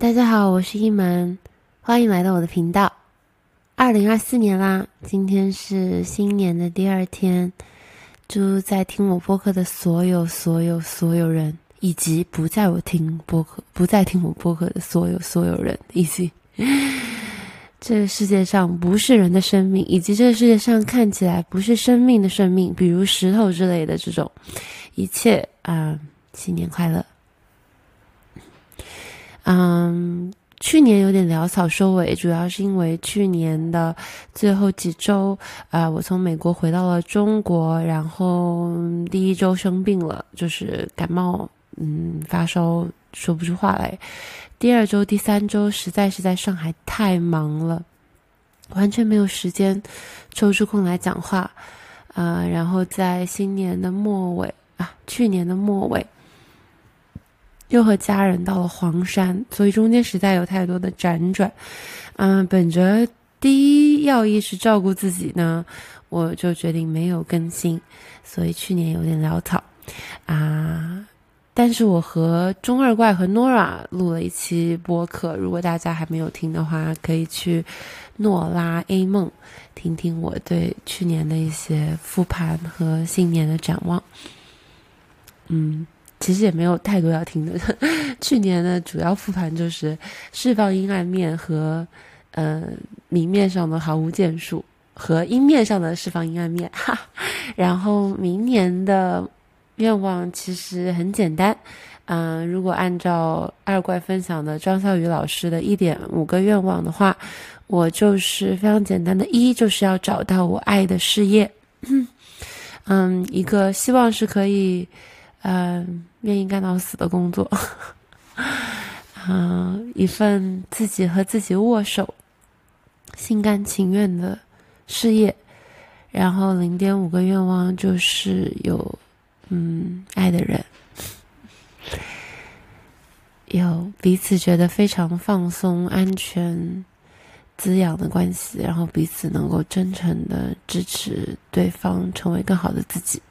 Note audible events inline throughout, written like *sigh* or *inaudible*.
大家好，我是一门，欢迎来到我的频道。二零二四年啦，今天是新年的第二天，祝在听我播客的所有、所有、所有人，以及不在我听播客、不再听我播客的所有、所有人，以及 *laughs* 这个世界上不是人的生命，以及这个世界上看起来不是生命的生命，比如石头之类的这种一切啊，新年快乐！嗯，去年有点潦草收尾，主要是因为去年的最后几周，啊，我从美国回到了中国，然后第一周生病了，就是感冒，嗯，发烧，说不出话来。第二周、第三周实在是在上海太忙了，完全没有时间抽出空来讲话，啊，然后在新年的末尾啊，去年的末尾。又和家人到了黄山，所以中间实在有太多的辗转。嗯，本着第一要义是照顾自己呢，我就决定没有更新，所以去年有点潦草啊。但是我和中二怪和 Nora 录了一期播客，如果大家还没有听的话，可以去诺拉 A 梦听听我对去年的一些复盘和新年的展望。嗯。其实也没有太多要听的。*laughs* 去年的主要复盘就是释放阴暗面和，呃，明面上的毫无建树和阴面上的释放阴暗面。哈，*laughs* 然后明年的愿望其实很简单，嗯，如果按照二怪分享的张笑宇老师的一点五个愿望的话，我就是非常简单的，一就是要找到我爱的事业，嗯，一个希望是可以。嗯，愿意干到死的工作，嗯，*laughs* 一份自己和自己握手、心甘情愿的事业，然后零点五个愿望就是有，嗯，爱的人，*laughs* 有彼此觉得非常放松、安全、滋养的关系，然后彼此能够真诚的支持对方成为更好的自己。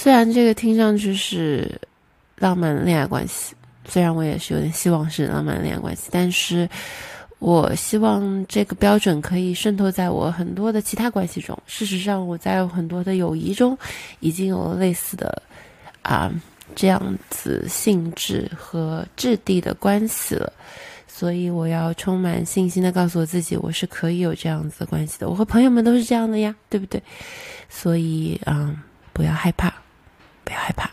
虽然这个听上去是浪漫的恋爱关系，虽然我也是有点希望是浪漫的恋爱关系，但是我希望这个标准可以渗透在我很多的其他关系中。事实上，我在很多的友谊中已经有了类似的啊这样子性质和质地的关系了，所以我要充满信心的告诉我自己，我是可以有这样子的关系的。我和朋友们都是这样的呀，对不对？所以啊，不要害怕。不要害怕。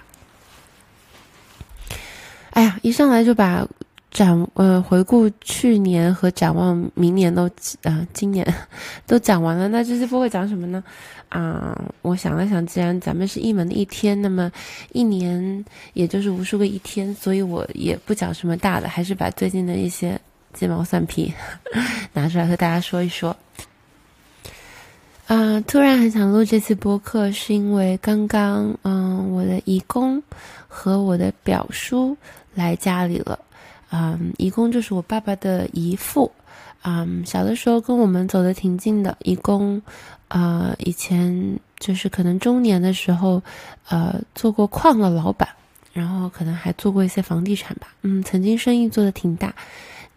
哎呀，一上来就把展呃回顾去年和展望明年都啊今年 *laughs* 都讲完了，那这次播会讲什么呢？啊，我想了想，既然咱们是一门的一天，那么一年也就是无数个一天，所以我也不讲什么大的，还是把最近的一些鸡毛蒜皮 *laughs* 拿出来和大家说一说。啊，突然很想录这次播客，是因为刚刚，嗯，我的姨公和我的表叔来家里了。嗯，姨公就是我爸爸的姨父。嗯，小的时候跟我们走的挺近的。姨公，呃，以前就是可能中年的时候，呃，做过矿的老板，然后可能还做过一些房地产吧。嗯，曾经生意做的挺大。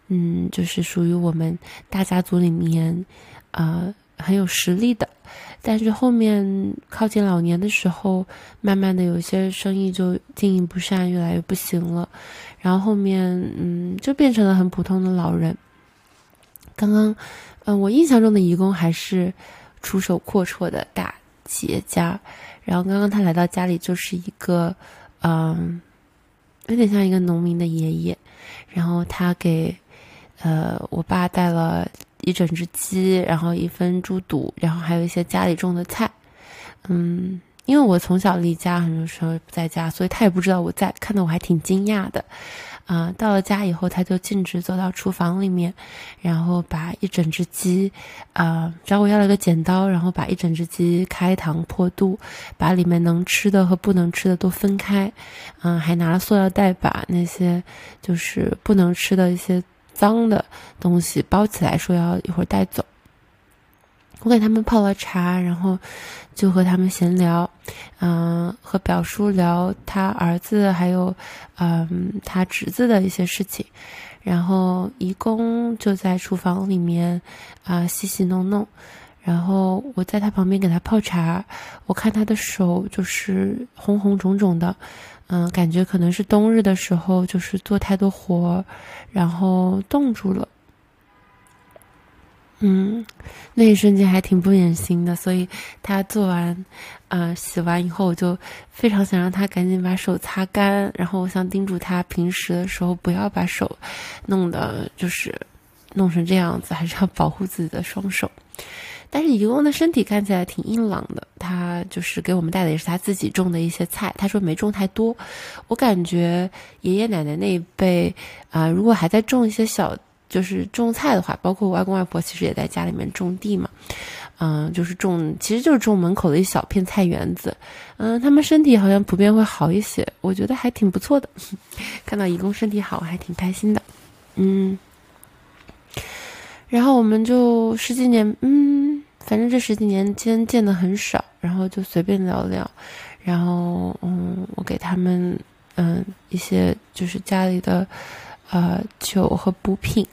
嗯，就是属于我们大家族里面，啊。很有实力的，但是后面靠近老年的时候，慢慢的有些生意就经营不善，越来越不行了。然后后面，嗯，就变成了很普通的老人。刚刚，嗯，我印象中的义工还是出手阔绰的大企业家。然后刚刚他来到家里，就是一个，嗯，有点像一个农民的爷爷。然后他给，呃，我爸带了。一整只鸡，然后一份猪肚，然后还有一些家里种的菜。嗯，因为我从小离家，很多时候不在家，所以他也不知道我在，看得我还挺惊讶的。啊，到了家以后，他就径直走到厨房里面，然后把一整只鸡，啊，找我要了个剪刀，然后把一整只鸡开膛破肚，把里面能吃的和不能吃的都分开。嗯，还拿了塑料袋把那些就是不能吃的一些。脏的东西包起来，说要一会儿带走。我给他们泡了茶，然后就和他们闲聊，嗯，和表叔聊他儿子还有嗯他侄子的一些事情，然后姨公就在厨房里面啊洗洗弄弄，然后我在他旁边给他泡茶，我看他的手就是红红肿肿的，嗯，感觉可能是冬日的时候就是做太多活，然后冻住了。嗯，那一瞬间还挺不忍心的，所以他做完，呃，洗完以后，我就非常想让他赶紧把手擦干，然后我想叮嘱他平时的时候不要把手弄得就是弄成这样子，还是要保护自己的双手。但是乙公的身体看起来挺硬朗的，他就是给我们带的也是他自己种的一些菜，他说没种太多。我感觉爷爷奶奶那一辈啊，如果还在种一些小。就是种菜的话，包括我外公外婆其实也在家里面种地嘛，嗯，就是种，其实就是种门口的一小片菜园子，嗯，他们身体好像普遍会好一些，我觉得还挺不错的。*laughs* 看到义工身体好，还挺开心的，嗯。然后我们就十几年，嗯，反正这十几年间见的很少，然后就随便聊聊，然后嗯，我给他们嗯一些就是家里的呃酒和补品。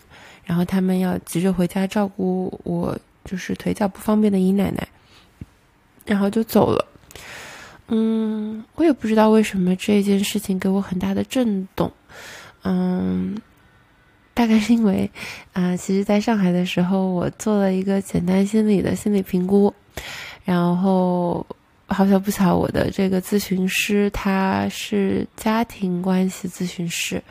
然后他们要急着回家照顾我，就是腿脚不方便的姨奶奶，然后就走了。嗯，我也不知道为什么这件事情给我很大的震动。嗯，大概是因为啊，其实在上海的时候，我做了一个简单心理的心理评估，然后。好巧不巧，我的这个咨询师他是家庭关系咨询师，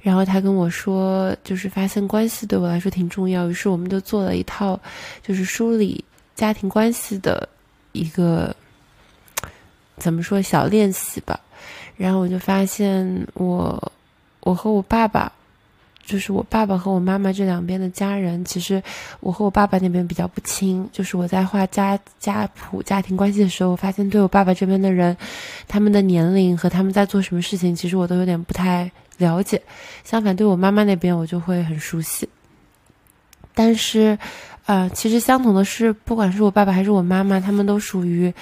然后他跟我说，就是发现关系对我来说挺重要，于是我们就做了一套，就是梳理家庭关系的一个怎么说小练习吧，然后我就发现我我和我爸爸。就是我爸爸和我妈妈这两边的家人，其实我和我爸爸那边比较不亲。就是我在画家家谱、家庭关系的时候，我发现对我爸爸这边的人，他们的年龄和他们在做什么事情，其实我都有点不太了解。相反，对我妈妈那边，我就会很熟悉。但是，呃，其实相同的是，不管是我爸爸还是我妈妈，他们都属于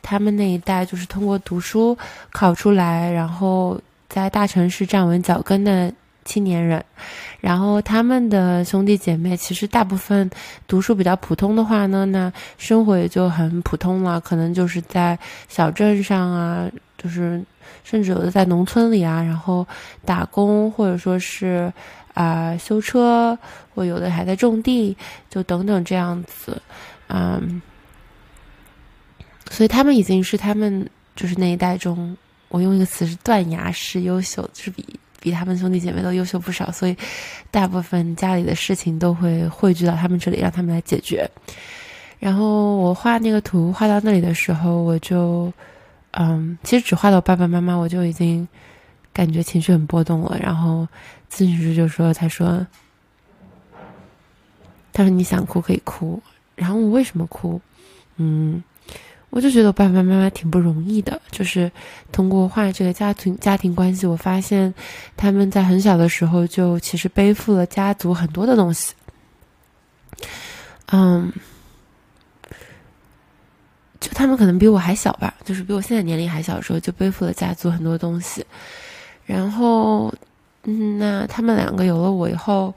他们那一代，就是通过读书考出来，然后在大城市站稳脚跟的。青年人，然后他们的兄弟姐妹其实大部分读书比较普通的话呢，那生活也就很普通了，可能就是在小镇上啊，就是甚至有的在农村里啊，然后打工或者说是啊修车，或有的还在种地，就等等这样子，嗯，所以他们已经是他们就是那一代中，我用一个词是断崖式优秀，就是比。比他们兄弟姐妹都优秀不少，所以大部分家里的事情都会汇聚到他们这里，让他们来解决。然后我画那个图画到那里的时候，我就，嗯，其实只画到爸爸妈妈，我就已经感觉情绪很波动了。然后咨询师就说：“他说，他说你想哭可以哭。”然后我为什么哭？嗯。我就觉得爸爸妈妈挺不容易的，就是通过画这个家庭家庭关系，我发现他们在很小的时候就其实背负了家族很多的东西。嗯，就他们可能比我还小吧，就是比我现在年龄还小的时候就背负了家族很多东西。然后，嗯，那他们两个有了我以后，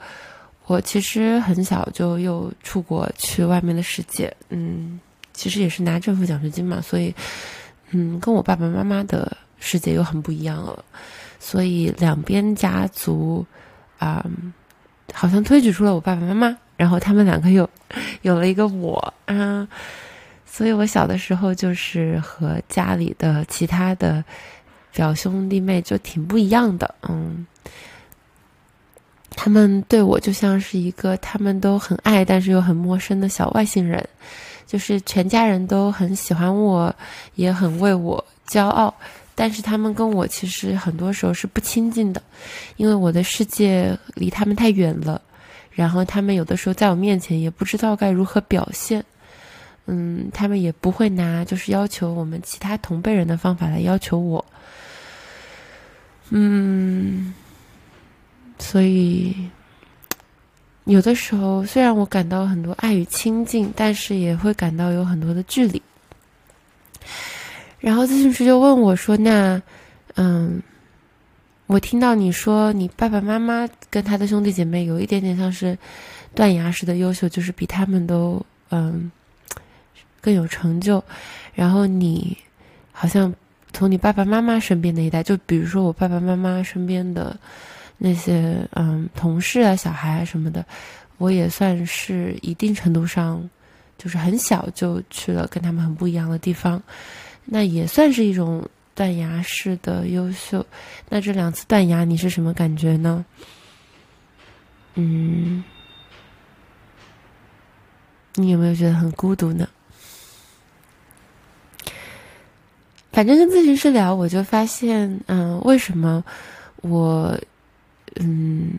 我其实很小就又出国去外面的世界，嗯。其实也是拿政府奖学金嘛，所以，嗯，跟我爸爸妈妈的世界又很不一样了，所以两边家族，啊，好像推举出了我爸爸妈妈，然后他们两个又有了一个我，啊，所以我小的时候就是和家里的其他的表兄弟妹就挺不一样的，嗯，他们对我就像是一个他们都很爱但是又很陌生的小外星人。就是全家人都很喜欢我，也很为我骄傲，但是他们跟我其实很多时候是不亲近的，因为我的世界离他们太远了。然后他们有的时候在我面前也不知道该如何表现，嗯，他们也不会拿就是要求我们其他同辈人的方法来要求我，嗯，所以。有的时候虽然我感到很多爱与亲近，但是也会感到有很多的距离。然后咨询师就问我说：“那，嗯，我听到你说你爸爸妈妈跟他的兄弟姐妹有一点点像是断崖式的优秀，就是比他们都嗯更有成就。然后你好像从你爸爸妈妈身边那一代，就比如说我爸爸妈妈身边的。”那些嗯，同事啊、小孩啊什么的，我也算是一定程度上，就是很小就去了跟他们很不一样的地方，那也算是一种断崖式的优秀。那这两次断崖，你是什么感觉呢？嗯，你有没有觉得很孤独呢？反正跟咨询师聊，我就发现，嗯，为什么我。嗯，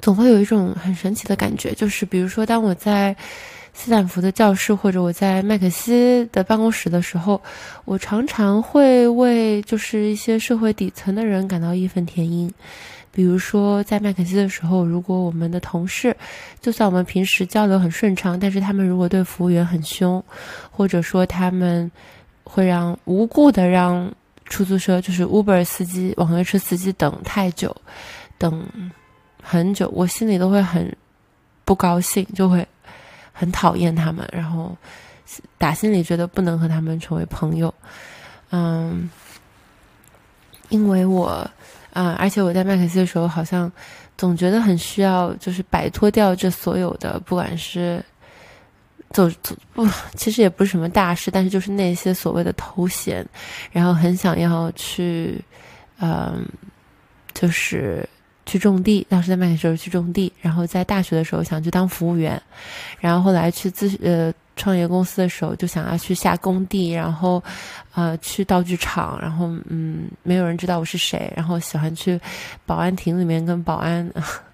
总会有一种很神奇的感觉，就是比如说，当我在斯坦福的教室，或者我在麦克锡的办公室的时候，我常常会为就是一些社会底层的人感到义愤填膺。比如说，在麦肯锡的时候，如果我们的同事，就算我们平时交流很顺畅，但是他们如果对服务员很凶，或者说他们会让无故的让。出租车就是 Uber 司机、网约车司机等太久，等很久，我心里都会很不高兴，就会很讨厌他们，然后打心里觉得不能和他们成为朋友。嗯，因为我啊，而且我在麦肯锡的时候，好像总觉得很需要，就是摆脱掉这所有的，不管是。走走不，其实也不是什么大事，但是就是那些所谓的头衔，然后很想要去，嗯，就是去种地。当时在麦肯锡时候去种地，然后在大学的时候想去当服务员，然后后来去自呃创业公司的时候就想要去下工地，然后呃去道具厂，然后嗯没有人知道我是谁，然后喜欢去保安亭里面跟保安。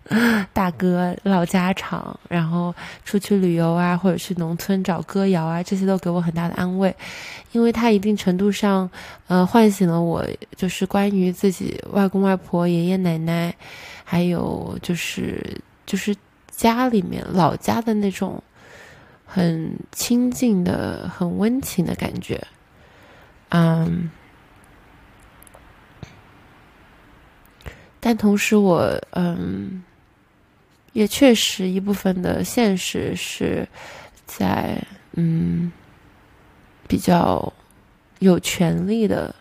*laughs* 大哥唠家常，然后出去旅游啊，或者去农村找歌谣啊，这些都给我很大的安慰，因为它一定程度上，呃，唤醒了我，就是关于自己外公外婆、爷爷奶奶，还有就是就是家里面老家的那种很亲近的、很温情的感觉，嗯。但同时，我嗯。也确实，一部分的现实是在嗯比较有权利的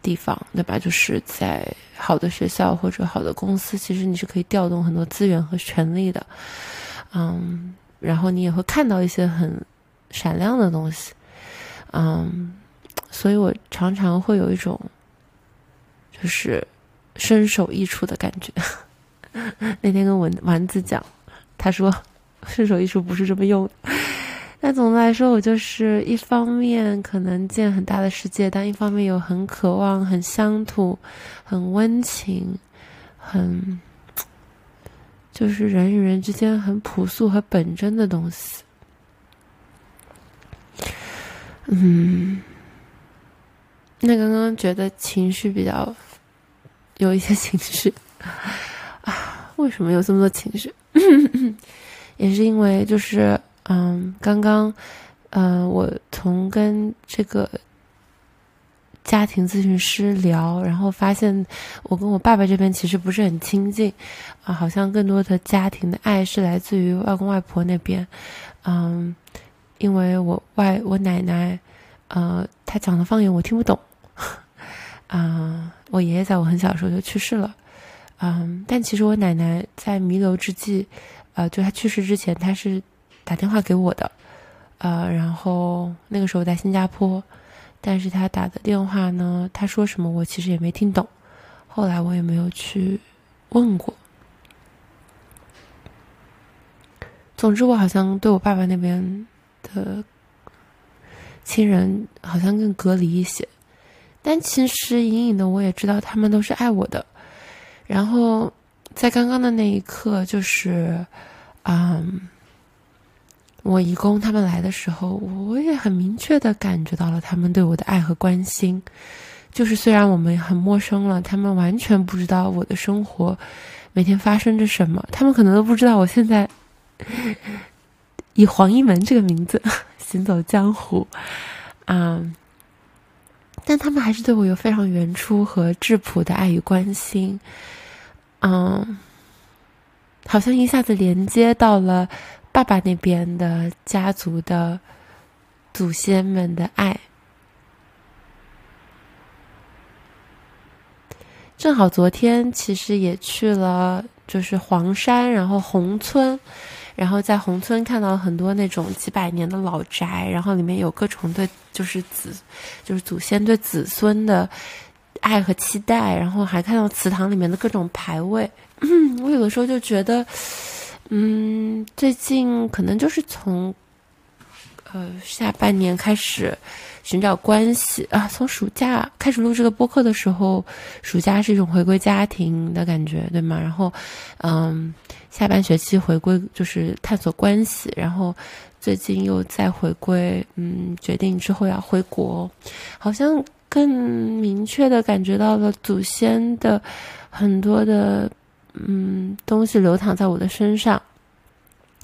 地方，对吧？就是在好的学校或者好的公司，其实你是可以调动很多资源和权利的，嗯，然后你也会看到一些很闪亮的东西，嗯，所以我常常会有一种就是身首异处的感觉。*laughs* 那天跟文丸子讲，他说“身首艺术”不是这么用的。但总的来说，我就是一方面可能见很大的世界，但一方面又很渴望、很乡土、很温情、很就是人与人之间很朴素和本真的东西。嗯，那刚刚觉得情绪比较有一些情绪。啊，*sighs* 为什么有这么多情绪？*laughs* 也是因为就是，嗯，刚刚，嗯，我从跟这个家庭咨询师聊，然后发现我跟我爸爸这边其实不是很亲近，啊，好像更多的家庭的爱是来自于外公外婆那边，嗯，因为我外我奶奶，呃，她讲的方言我听不懂，*laughs* 啊，我爷爷在我很小的时候就去世了。嗯，但其实我奶奶在弥留之际，呃，就她去世之前，她是打电话给我的，呃，然后那个时候在新加坡，但是她打的电话呢，她说什么我其实也没听懂，后来我也没有去问过。总之，我好像对我爸爸那边的亲人好像更隔离一些，但其实隐隐的我也知道他们都是爱我的。然后，在刚刚的那一刻，就是，嗯，我义工他们来的时候，我也很明确的感觉到了他们对我的爱和关心。就是虽然我们很陌生了，他们完全不知道我的生活每天发生着什么，他们可能都不知道我现在 *laughs* 以黄一门这个名字 *laughs* 行走江湖，啊，但他们还是对我有非常原初和质朴的爱与关心，嗯，好像一下子连接到了爸爸那边的家族的祖先们的爱。正好昨天其实也去了，就是黄山，然后宏村，然后在宏村看到了很多那种几百年的老宅，然后里面有各种对，就是子，就是祖先对子孙的爱和期待，然后还看到祠堂里面的各种牌位。我有的时候就觉得，嗯，最近可能就是从，呃，下半年开始。寻找关系啊！从暑假开始录这个播客的时候，暑假是一种回归家庭的感觉，对吗？然后，嗯，下半学期回归就是探索关系，然后最近又再回归，嗯，决定之后要回国，好像更明确的感觉到了祖先的很多的嗯东西流淌在我的身上。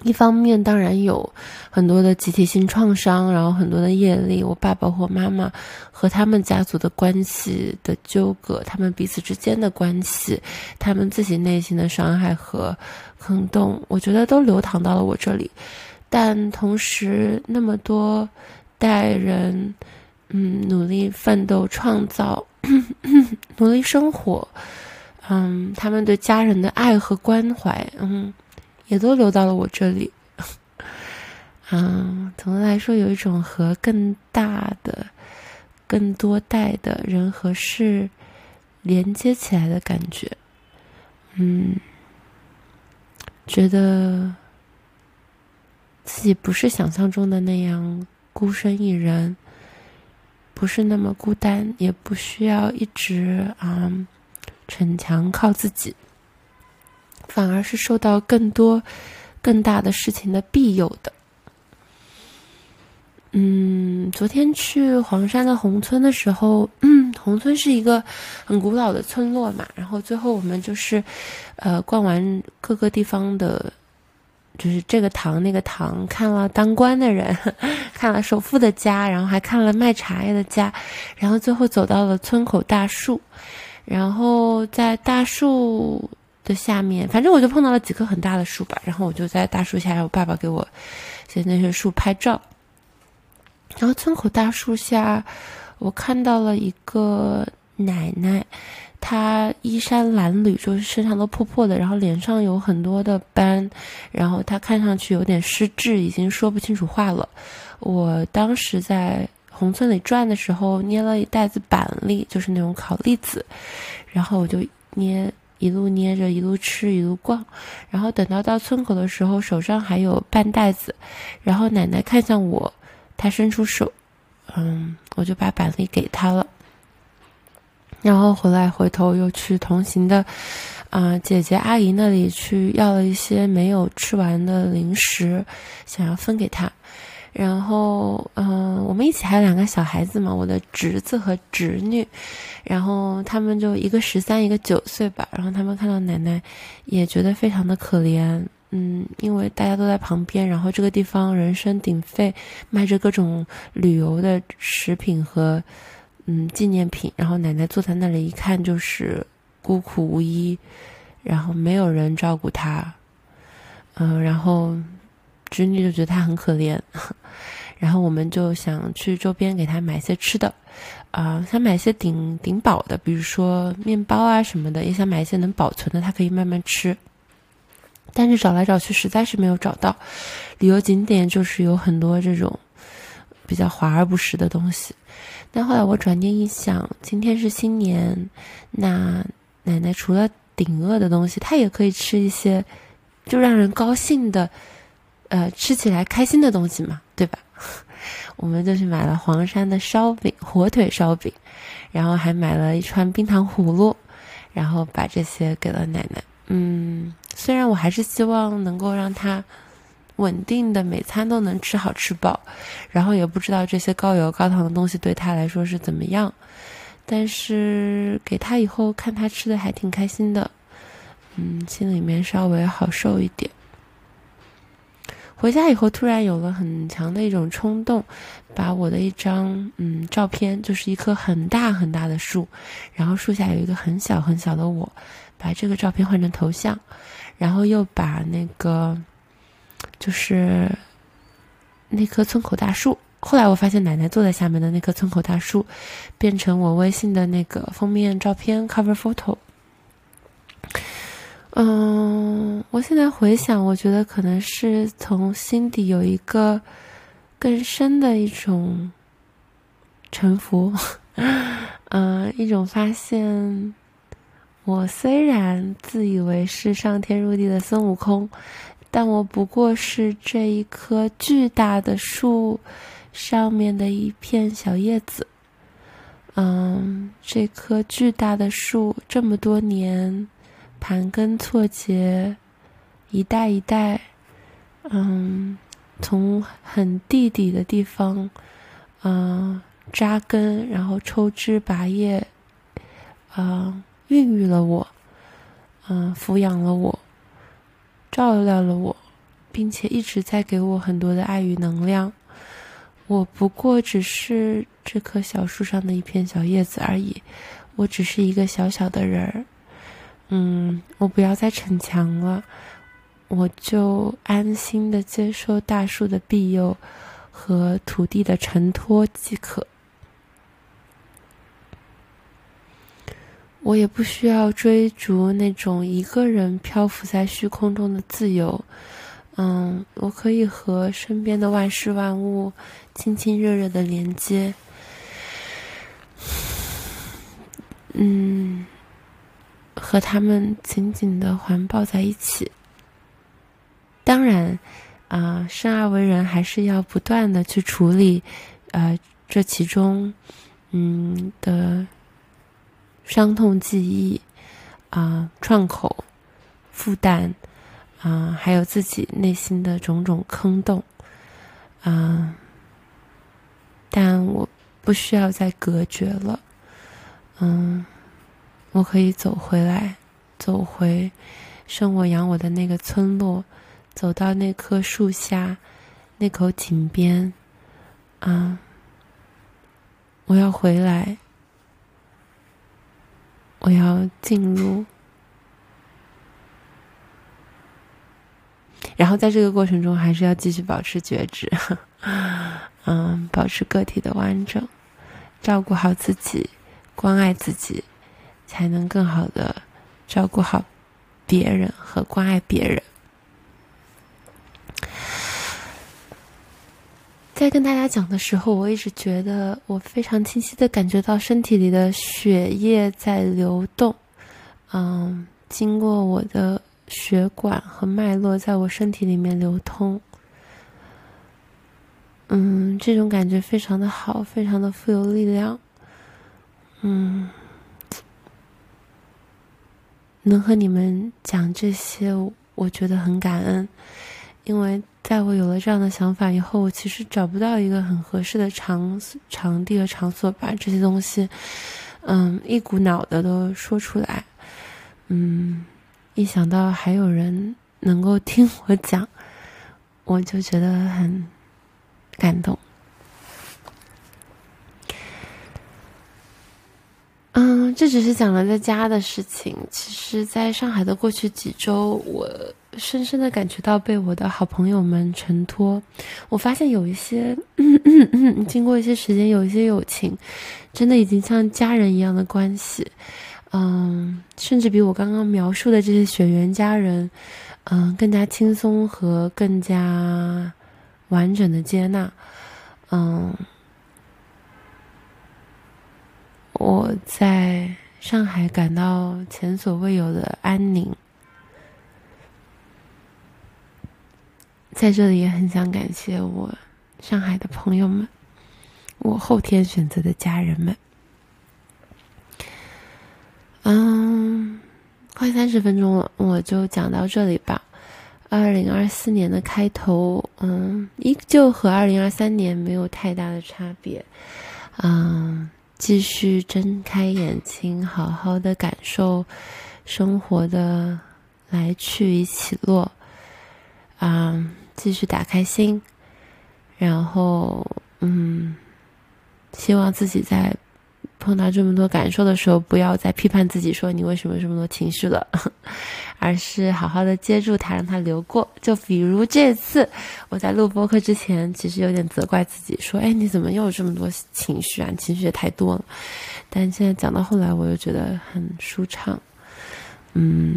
一方面当然有很多的集体性创伤，然后很多的业力，我爸爸或妈妈和他们家族的关系的纠葛，他们彼此之间的关系，他们自己内心的伤害和坑洞，我觉得都流淌到了我这里。但同时，那么多代人，嗯，努力奋斗、创造、*clears throat* 努力生活，嗯，他们对家人的爱和关怀，嗯。也都流到了我这里，嗯，总的来说，有一种和更大的、更多代的人和事连接起来的感觉，嗯，觉得自己不是想象中的那样孤身一人，不是那么孤单，也不需要一直啊逞强靠自己。反而是受到更多、更大的事情的庇佑的。嗯，昨天去黄山的宏村的时候，嗯，宏村是一个很古老的村落嘛。然后最后我们就是，呃，逛完各个地方的，就是这个堂那个堂，看了当官的人，*laughs* 看了首富的家，然后还看了卖茶叶的家，然后最后走到了村口大树，然后在大树。的下面，反正我就碰到了几棵很大的树吧，然后我就在大树下，让我爸爸给我在那些树拍照。然后村口大树下，我看到了一个奶奶，她衣衫褴褛，就是身上都破破的，然后脸上有很多的斑，然后她看上去有点失智，已经说不清楚话了。我当时在红村里转的时候，捏了一袋子板栗，就是那种烤栗子，然后我就捏。一路捏着，一路吃，一路逛，然后等到到村口的时候，手上还有半袋子，然后奶奶看向我，她伸出手，嗯，我就把板栗给她了，然后回来回头又去同行的，啊姐姐阿姨那里去要了一些没有吃完的零食，想要分给她。然后，嗯，我们一起还有两个小孩子嘛，我的侄子和侄女，然后他们就一个十三，一个九岁吧。然后他们看到奶奶，也觉得非常的可怜，嗯，因为大家都在旁边，然后这个地方人声鼎沸，卖着各种旅游的食品和嗯纪念品。然后奶奶坐在那里，一看就是孤苦无依，然后没有人照顾她，嗯，然后。侄女就觉得他很可怜，*laughs* 然后我们就想去周边给他买些吃的，啊，想买些顶顶饱的，比如说面包啊什么的，也想买一些能保存的，他可以慢慢吃。但是找来找去实在是没有找到，旅游景点就是有很多这种比较华而不实的东西。但后来我转念一想，今天是新年，那奶奶除了顶饿的东西，她也可以吃一些就让人高兴的。呃，吃起来开心的东西嘛，*laughs* 对吧？*laughs* 我们就去买了黄山的烧饼，火腿烧饼，然后还买了一串冰糖葫芦，然后把这些给了奶奶。嗯，虽然我还是希望能够让她稳定的每餐都能吃好吃饱，然后也不知道这些高油高糖的东西对她来说是怎么样，但是给他以后看他吃的还挺开心的，嗯，心里面稍微好受一点。回家以后，突然有了很强的一种冲动，把我的一张嗯照片，就是一棵很大很大的树，然后树下有一个很小很小的我，把这个照片换成头像，然后又把那个就是那棵村口大树，后来我发现奶奶坐在下面的那棵村口大树，变成我微信的那个封面照片 cover photo。嗯，我现在回想，我觉得可能是从心底有一个更深的一种臣服，*laughs* 嗯，一种发现。我虽然自以为是上天入地的孙悟空，但我不过是这一棵巨大的树上面的一片小叶子。嗯，这棵巨大的树这么多年。盘根错节，一代一代，嗯，从很地底的地方，嗯，扎根，然后抽枝拔叶，啊，孕育了我，嗯，抚养了我，照料了我，并且一直在给我很多的爱与能量。我不过只是这棵小树上的一片小叶子而已，我只是一个小小的人儿。嗯，我不要再逞强了，我就安心的接受大树的庇佑和土地的承托即可。我也不需要追逐那种一个人漂浮在虚空中的自由。嗯，我可以和身边的万事万物亲亲热热的连接。嗯。和他们紧紧的环抱在一起。当然，啊，生而为人还是要不断的去处理，呃，这其中，嗯的伤痛记忆，啊，创口、负担，啊，还有自己内心的种种坑洞，啊，但我不需要再隔绝了，嗯。我可以走回来，走回生我养我的那个村落，走到那棵树下，那口井边，啊！我要回来，我要进入，然后在这个过程中，还是要继续保持觉知，*laughs* 嗯，保持个体的完整，照顾好自己，关爱自己。才能更好的照顾好别人和关爱别人。在跟大家讲的时候，我一直觉得我非常清晰的感觉到身体里的血液在流动，嗯，经过我的血管和脉络，在我身体里面流通。嗯，这种感觉非常的好，非常的富有力量。嗯。能和你们讲这些，我觉得很感恩，因为在我有了这样的想法以后，我其实找不到一个很合适的场场地和场所把这些东西，嗯，一股脑的都说出来。嗯，一想到还有人能够听我讲，我就觉得很感动。这只是讲了在家的事情。其实，在上海的过去几周，我深深的感觉到被我的好朋友们承托。我发现有一些，*clears throat* 经过一些时间，有一些友情，真的已经像家人一样的关系。嗯，甚至比我刚刚描述的这些血缘家人，嗯，更加轻松和更加完整的接纳。嗯。我在上海感到前所未有的安宁，在这里也很想感谢我上海的朋友们，我后天选择的家人们。嗯，快三十分钟了，我就讲到这里吧。二零二四年的开头，嗯，依旧和二零二三年没有太大的差别，嗯。继续睁开眼睛，好好的感受生活的来去与起落。啊，继续打开心，然后嗯，希望自己在。碰到这么多感受的时候，不要再批判自己，说你为什么这么多情绪了，*laughs* 而是好好的接住它，让它流过。就比如这次我在录播客之前，其实有点责怪自己，说：“哎，你怎么又有这么多情绪啊？情绪也太多了。”但现在讲到后来，我又觉得很舒畅。嗯，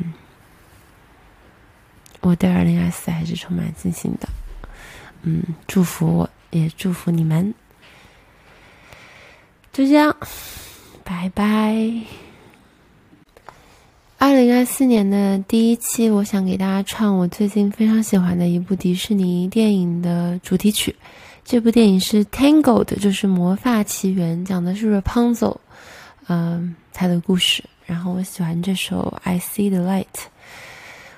我对二零二四还是充满信心的。嗯，祝福我，也祝福你们。就这样，拜拜。二零二四年的第一期，我想给大家唱我最近非常喜欢的一部迪士尼电影的主题曲。这部电影是《Tangled》，就是《魔法奇缘》，讲的是 Rapunzel，嗯，他的故事。然后我喜欢这首《I See the Light》。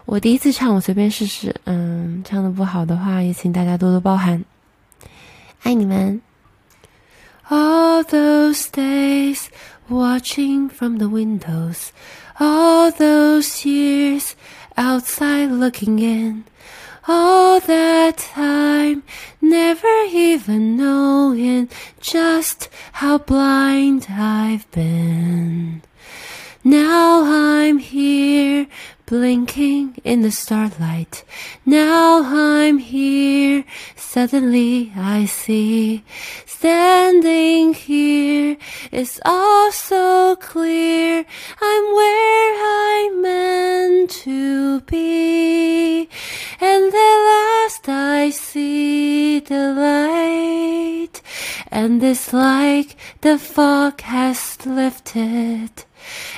我第一次唱，我随便试试。嗯，唱的不好的话，也请大家多多包涵。爱你们。All those days watching from the windows, all those years outside looking in, all that time never even knowing just how blind I've been. Now I'm here blinking in the starlight. Now I'm here, suddenly I see. Standing here is all so clear. I'm where I'm meant to be. And at last I see the light. And it's like the fog has lifted.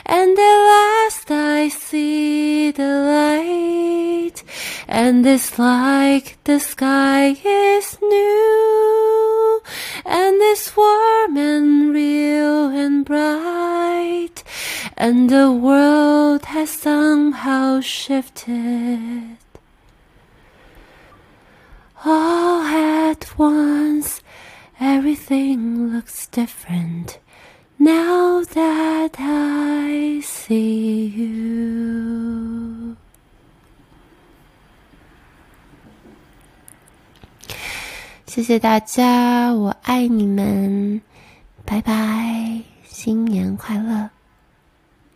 And at last I see the light, and it's like the sky is new, and it's warm and real and bright, and the world has somehow shifted. All at once, everything looks different now that I see you，谢谢大家，我爱你们，拜拜，新年快乐。